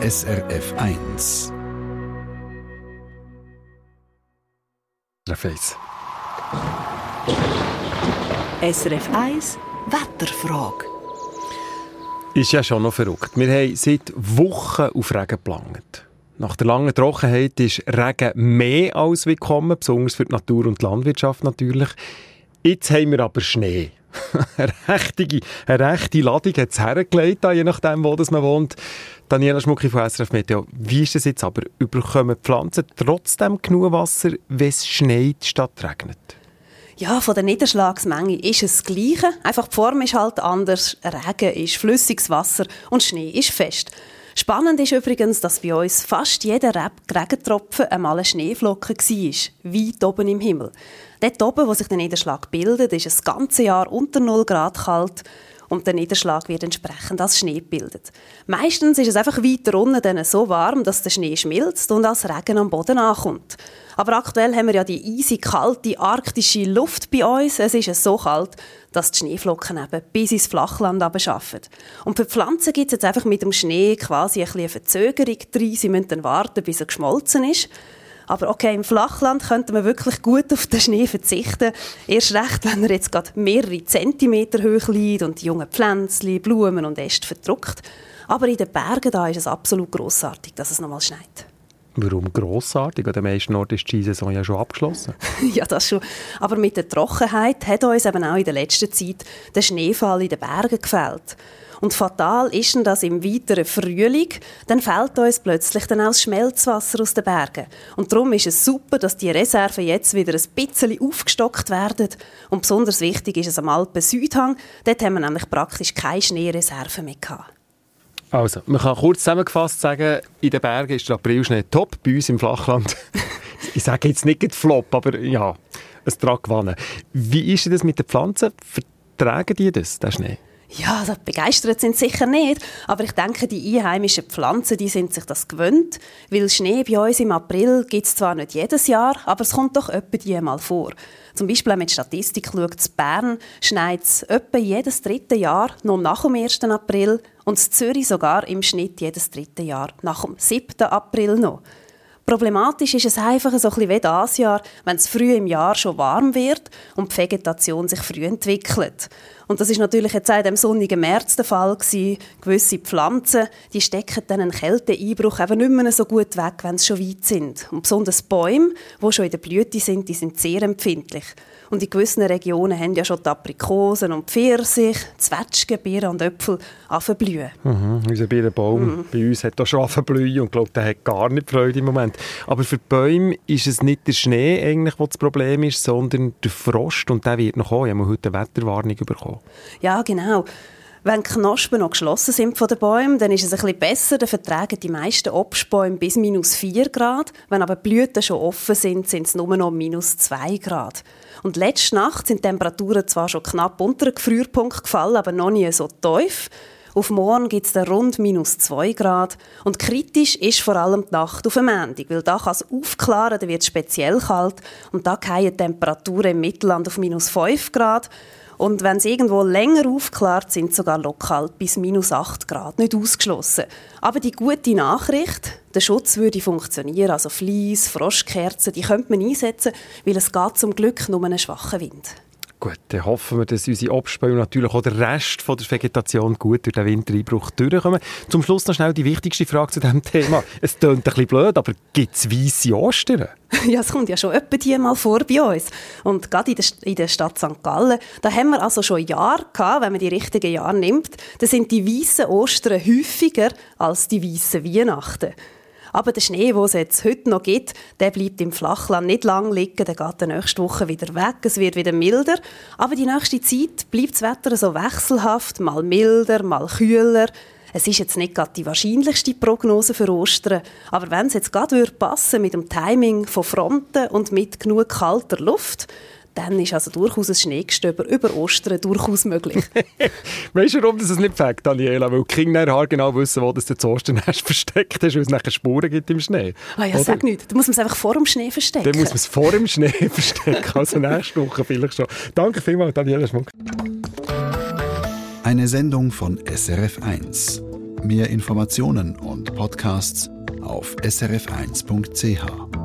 SRF 1. Face. SRF 1 Wetterfrage. Ist ja schon noch verrückt. Wir haben seit Wochen auf Regen gelangt. Nach der langen Trockenheit ist Regen mehr als willkommen, besonders für die Natur und die Landwirtschaft natürlich. Jetzt haben wir aber Schnee. eine, rechte, eine rechte Ladung hat es hergelegt, je nachdem, wo man wohnt. Daniela Schmucki von SRF Meteo, wie ist das jetzt aber? Überkommen Pflanzen trotzdem genug Wasser, wenn es schneit statt regnet? Ja, von der Niederschlagsmenge ist es das Gleiche. Einfach die Form ist halt anders. Regen ist flüssiges Wasser und Schnee ist fest. Spannend ist übrigens, dass bei uns fast jeder Regentropfen einmal eine Schneeflocke war, weit oben im Himmel. Dort oben, wo sich der Niederschlag bildet, ist das ganze Jahr unter 0 Grad kalt und der Niederschlag wird entsprechend als Schnee gebildet. Meistens ist es einfach weiter unten dann so warm, dass der Schnee schmilzt und als Regen am Boden ankommt. Aber aktuell haben wir ja die eisig kalte arktische Luft bei uns. Es ist so kalt, dass die Schneeflocken eben bis ins Flachland schaffen. Und für die Pflanzen gibt es jetzt einfach mit dem Schnee quasi ein eine Verzögerung drin. Sie müssen dann warten, bis er geschmolzen ist. Aber okay, im Flachland könnte man wirklich gut auf den Schnee verzichten. Erst recht, wenn er jetzt gerade mehrere Zentimeter hoch liegt und die jungen Pflänzchen, Blumen und Äste verdruckt. Aber in den Bergen da ist es absolut großartig, dass es nochmal schneit. Warum grossartig? An den meisten Orten ist die Saison ja schon abgeschlossen. ja, das schon. Aber mit der Trockenheit hat uns eben auch in der letzten Zeit der Schneefall in den Bergen gefällt. Und fatal ist denn das im weiteren Frühling, dann fällt uns plötzlich dann auch das Schmelzwasser aus den Bergen. Und darum ist es super, dass die Reserven jetzt wieder ein bisschen aufgestockt werden. Und besonders wichtig ist es am Alpen-Südhang. Dort haben wir nämlich praktisch keine Schneereserven mehr gehabt. Also, man kann kurz zusammengefasst sagen, in den Bergen ist der Aprilschnee top, bei uns im Flachland. ich sage jetzt nicht Flop, aber ja, es dran gewonnen. Wie ist das mit den Pflanzen? Vertragen die das, den Schnee? Ja, das begeistert sind sicher nicht, aber ich denke, die einheimischen Pflanzen, die sind sich das gewöhnt, weil Schnee bei uns im April gibt es zwar nicht jedes Jahr, aber es kommt doch etwa die mal vor. Zum Beispiel, die Statistik schaut, in Bern schneit es etwa jedes dritte Jahr noch nach dem 1. April und Zürich sogar im Schnitt jedes dritte Jahr nach dem 7. April noch. Problematisch ist es einfach so ein wie das Jahr, wenn es früh im Jahr schon warm wird und die Vegetation sich früh entwickelt. Und das ist natürlich jetzt auch in dem sonnigen März der Fall gewesen. Gewisse Pflanzen, die stecken dann einen Kälteeinbruch eben nicht mehr so gut weg, wenn sie schon weit sind. Und besonders Bäume, die schon in der Blüte sind, die sind sehr empfindlich. Und in gewissen Regionen haben ja schon die Aprikosen und Pfirsich, Zwetschgen, Birnen und Äpfel anfangen Mhm, unser Birnenbaum mhm. bei uns hat auch schon anfangen und glaube, der hat gar nicht Freude im Moment. Aber für die Bäume ist es nicht der Schnee eigentlich, das Problem ist, sondern der Frost und der wird noch kommen. Ich habe heute eine Wetterwarnung bekommen. Ja, genau. Wenn die Knospen noch geschlossen sind von den Bäumen, dann ist es bisschen besser. Dann vertragen die meisten Obstbäume bis minus 4 Grad. Wenn aber die Blüten schon offen sind, sind es nur noch minus 2 Grad. Und letzte Nacht sind die Temperaturen zwar schon knapp unter den Gefrierpunkt gefallen, aber noch nie so tief. Auf morgen gibt es dann rund minus 2 Grad. Und kritisch ist vor allem die Nacht auf dem Montag, weil da kann es aufklaren, da wird es speziell kalt. Und da fallen Temperaturen im Mittelland auf minus 5 Grad. Und wenn sie irgendwo länger aufklärt, sind sogar lokal bis minus 8 Grad nicht ausgeschlossen. Aber die gute Nachricht, der Schutz würde funktionieren. Also Flies, Froschkerzen, die könnte man einsetzen, weil es geht zum Glück nur einen schwachen Wind. Gut, dann hoffen wir, dass unsere Obstbäume und natürlich auch der Rest von der Vegetation gut durch den Wintereinbruch durchkommen. Zum Schluss noch schnell die wichtigste Frage zu diesem Thema. Es klingt ein bisschen blöd, aber gibt es weisse Ostern? Ja, es kommt ja schon etwa die mal vor bei uns. Und gerade in der, in der Stadt St. Gallen, da haben wir also schon Jahre gehabt, wenn man die richtigen Jahre nimmt, da sind die weißen Ostern häufiger als die weißen Weihnachten. Aber der Schnee, den es jetzt heute noch gibt, der bleibt im Flachland nicht lang liegen. Der geht nächste Woche wieder weg. Es wird wieder milder. Aber die nächste Zeit bleibt das Wetter so wechselhaft. Mal milder, mal kühler. Es ist jetzt nicht gerade die wahrscheinlichste Prognose für Ostern, aber wenn es jetzt gerade passen mit dem Timing von Fronten und mit genug kalter Luft, dann ist also durchaus ein Schneegestöber über Ostern durchaus möglich. weißt du, warum das nicht fängt, Daniela? Weil die Kinder genau wissen, wo das zu Ostern hast versteckt hast, weil es nachher Spuren gibt im Schnee. Ah ja, Oder? sag nicht. Da muss man es einfach vor dem Schnee verstecken. Dann muss man es vor dem Schnee verstecken, also nächste Woche vielleicht schon. Danke vielmals, Daniela Schmuck. Eine Sendung von SRF 1. Mehr Informationen und Podcasts auf srf1.ch.